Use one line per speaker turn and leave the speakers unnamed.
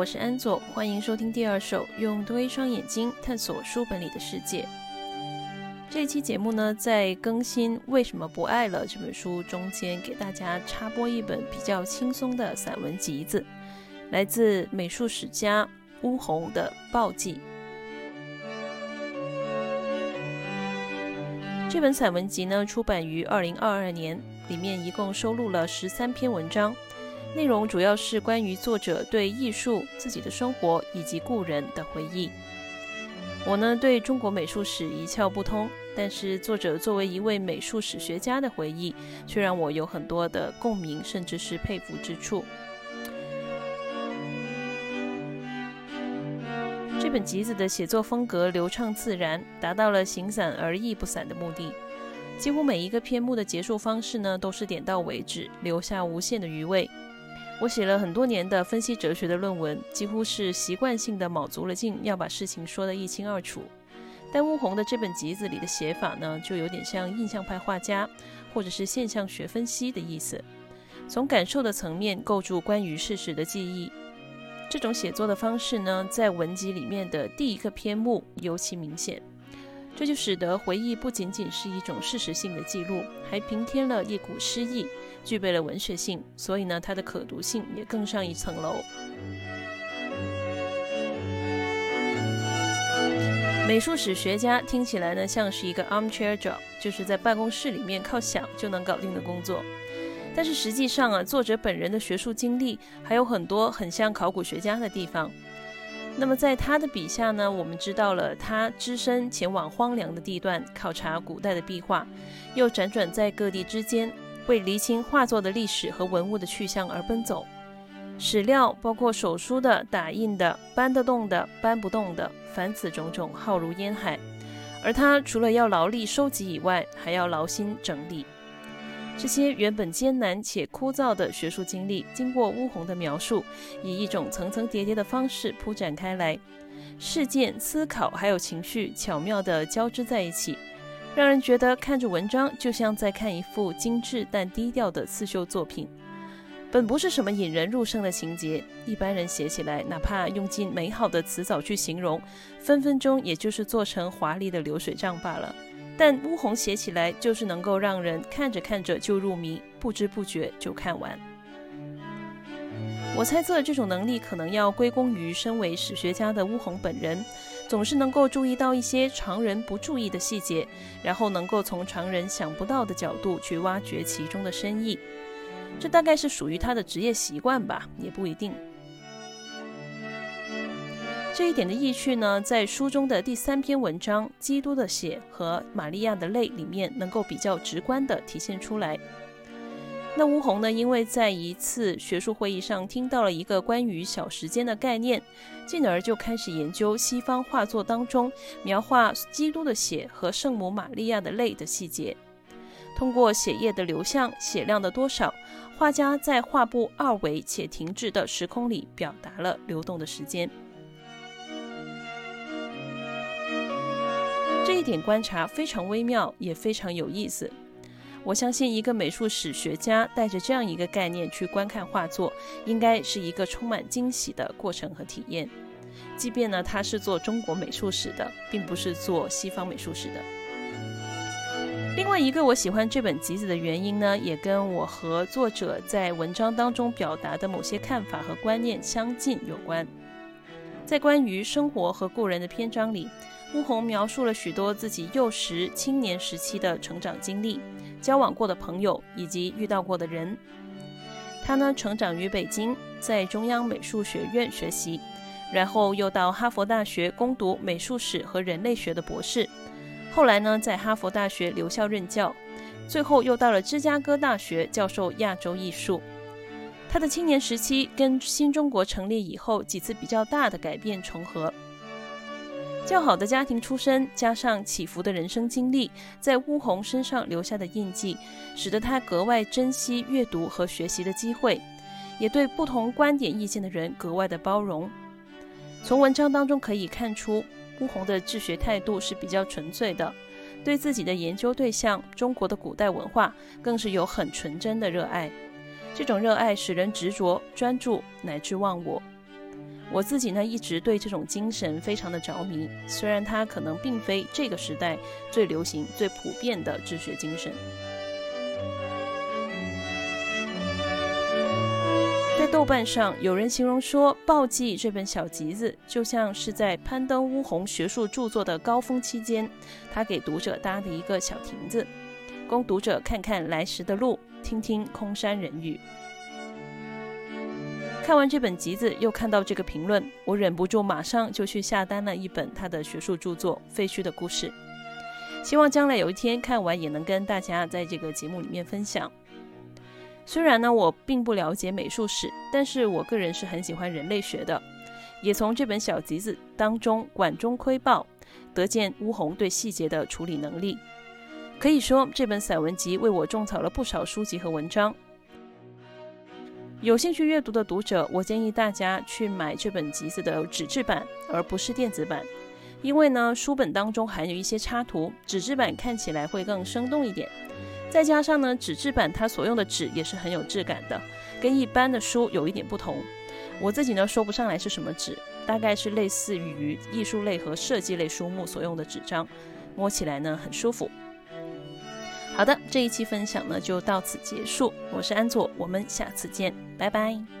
我是安佐，欢迎收听第二首，用多一双眼睛探索书本里的世界。这期节目呢，在更新《为什么不爱了》这本书中间，给大家插播一本比较轻松的散文集子，来自美术史家乌宏的《报记》。这本散文集呢，出版于二零二二年，里面一共收录了十三篇文章。内容主要是关于作者对艺术、自己的生活以及故人的回忆。我呢对中国美术史一窍不通，但是作者作为一位美术史学家的回忆，却让我有很多的共鸣，甚至是佩服之处。这本集子的写作风格流畅自然，达到了形散而意不散的目的。几乎每一个篇目的结束方式呢，都是点到为止，留下无限的余味。我写了很多年的分析哲学的论文，几乎是习惯性的卯足了劲要把事情说得一清二楚。但乌宏的这本集子里的写法呢，就有点像印象派画家或者是现象学分析的意思，从感受的层面构筑关于事实的记忆。这种写作的方式呢，在文集里面的第一个篇目尤其明显。这就使得回忆不仅仅是一种事实性的记录，还平添了一股诗意。具备了文学性，所以呢，它的可读性也更上一层楼。美术史学家听起来呢，像是一个 armchair job，就是在办公室里面靠想就能搞定的工作。但是实际上啊，作者本人的学术经历还有很多很像考古学家的地方。那么在他的笔下呢，我们知道了他只身前往荒凉的地段考察古代的壁画，又辗转在各地之间。为厘清画作的历史和文物的去向而奔走，史料包括手书的、打印的、搬得动的、搬不动的，凡此种种，浩如烟海。而他除了要劳力收集以外，还要劳心整理这些原本艰难且枯燥的学术经历。经过乌宏的描述，以一种层层叠叠的方式铺展开来，事件、思考还有情绪巧妙地交织在一起。让人觉得看着文章就像在看一幅精致但低调的刺绣作品，本不是什么引人入胜的情节，一般人写起来，哪怕用尽美好的词藻去形容，分分钟也就是做成华丽的流水账罢了。但乌红写起来，就是能够让人看着看着就入迷，不知不觉就看完。我猜测这种能力可能要归功于身为史学家的乌红本人。总是能够注意到一些常人不注意的细节，然后能够从常人想不到的角度去挖掘其中的深意。这大概是属于他的职业习惯吧，也不一定。这一点的意趣呢，在书中的第三篇文章《基督的血和玛利亚的泪》里面，能够比较直观地体现出来。那吴红呢？因为在一次学术会议上听到了一个关于小时间的概念，进而就开始研究西方画作当中描画基督的血和圣母玛利亚的泪的细节。通过血液的流向、血量的多少，画家在画布二维且停滞的时空里表达了流动的时间。一点观察非常微妙，也非常有意思。我相信，一个美术史学家带着这样一个概念去观看画作，应该是一个充满惊喜的过程和体验。即便呢，他是做中国美术史的，并不是做西方美术史的。另外一个我喜欢这本集子的原因呢，也跟我和作者在文章当中表达的某些看法和观念相近有关。在关于生活和故人的篇章里，乌宏描述了许多自己幼时、青年时期的成长经历。交往过的朋友以及遇到过的人，他呢成长于北京，在中央美术学院学习，然后又到哈佛大学攻读美术史和人类学的博士，后来呢在哈佛大学留校任教，最后又到了芝加哥大学教授亚洲艺术。他的青年时期跟新中国成立以后几次比较大的改变重合。较好的家庭出身，加上起伏的人生经历，在乌宏身上留下的印记，使得他格外珍惜阅读和学习的机会，也对不同观点意见的人格外的包容。从文章当中可以看出，乌宏的治学态度是比较纯粹的，对自己的研究对象中国的古代文化，更是有很纯真的热爱。这种热爱使人执着、专注乃至忘我。我自己呢一直对这种精神非常的着迷，虽然它可能并非这个时代最流行、最普遍的治学精神。在豆瓣上，有人形容说，《报记》这本小集子就像是在攀登乌鸿学术著作的高峰期间，他给读者搭的一个小亭子，供读者看看来时的路，听听空山人语。看完这本集子，又看到这个评论，我忍不住马上就去下单了一本他的学术著作《废墟的故事》，希望将来有一天看完也能跟大家在这个节目里面分享。虽然呢，我并不了解美术史，但是我个人是很喜欢人类学的，也从这本小集子当中管中窥豹，得见乌鸿对细节的处理能力。可以说，这本散文集为我种草了不少书籍和文章。有兴趣阅读的读者，我建议大家去买这本集子的纸质版，而不是电子版，因为呢，书本当中含有一些插图，纸质版看起来会更生动一点。再加上呢，纸质版它所用的纸也是很有质感的，跟一般的书有一点不同。我自己呢说不上来是什么纸，大概是类似于艺术类和设计类书目所用的纸张，摸起来呢很舒服。好的，这一期分享呢就到此结束，我是安佐，我们下次见，拜拜。